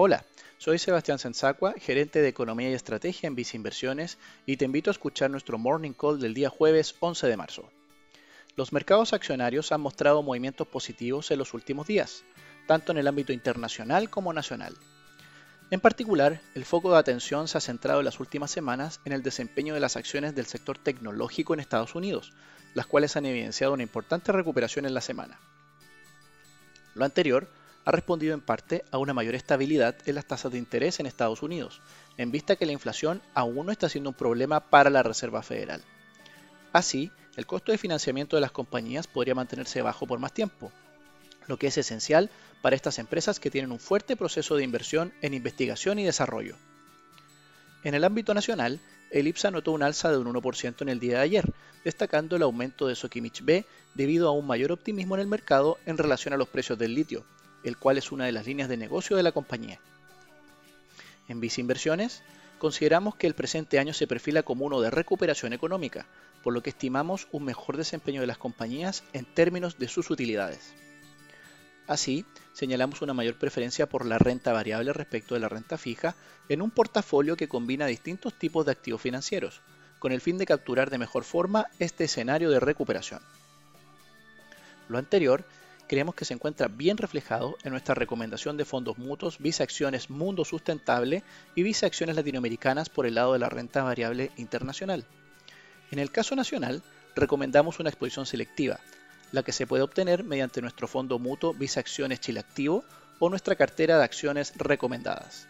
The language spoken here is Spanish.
Hola, soy Sebastián Sensacua, gerente de Economía y Estrategia en Visa Inversiones y te invito a escuchar nuestro Morning Call del día jueves 11 de marzo. Los mercados accionarios han mostrado movimientos positivos en los últimos días, tanto en el ámbito internacional como nacional. En particular, el foco de atención se ha centrado en las últimas semanas en el desempeño de las acciones del sector tecnológico en Estados Unidos, las cuales han evidenciado una importante recuperación en la semana. Lo anterior ha respondido en parte a una mayor estabilidad en las tasas de interés en Estados Unidos, en vista que la inflación aún no está siendo un problema para la Reserva Federal. Así, el costo de financiamiento de las compañías podría mantenerse bajo por más tiempo, lo que es esencial para estas empresas que tienen un fuerte proceso de inversión en investigación y desarrollo. En el ámbito nacional, el IPSA notó un alza de un 1% en el día de ayer, destacando el aumento de Sokimich B debido a un mayor optimismo en el mercado en relación a los precios del litio, el cual es una de las líneas de negocio de la compañía. En Visa Inversiones, consideramos que el presente año se perfila como uno de recuperación económica, por lo que estimamos un mejor desempeño de las compañías en términos de sus utilidades. Así, señalamos una mayor preferencia por la renta variable respecto de la renta fija en un portafolio que combina distintos tipos de activos financieros, con el fin de capturar de mejor forma este escenario de recuperación. Lo anterior creemos que se encuentra bien reflejado en nuestra recomendación de fondos mutuos Visa Acciones Mundo Sustentable y Visa Acciones Latinoamericanas por el lado de la renta variable internacional. En el caso nacional, recomendamos una exposición selectiva, la que se puede obtener mediante nuestro fondo mutuo Visa Acciones Chile Activo o nuestra cartera de acciones recomendadas.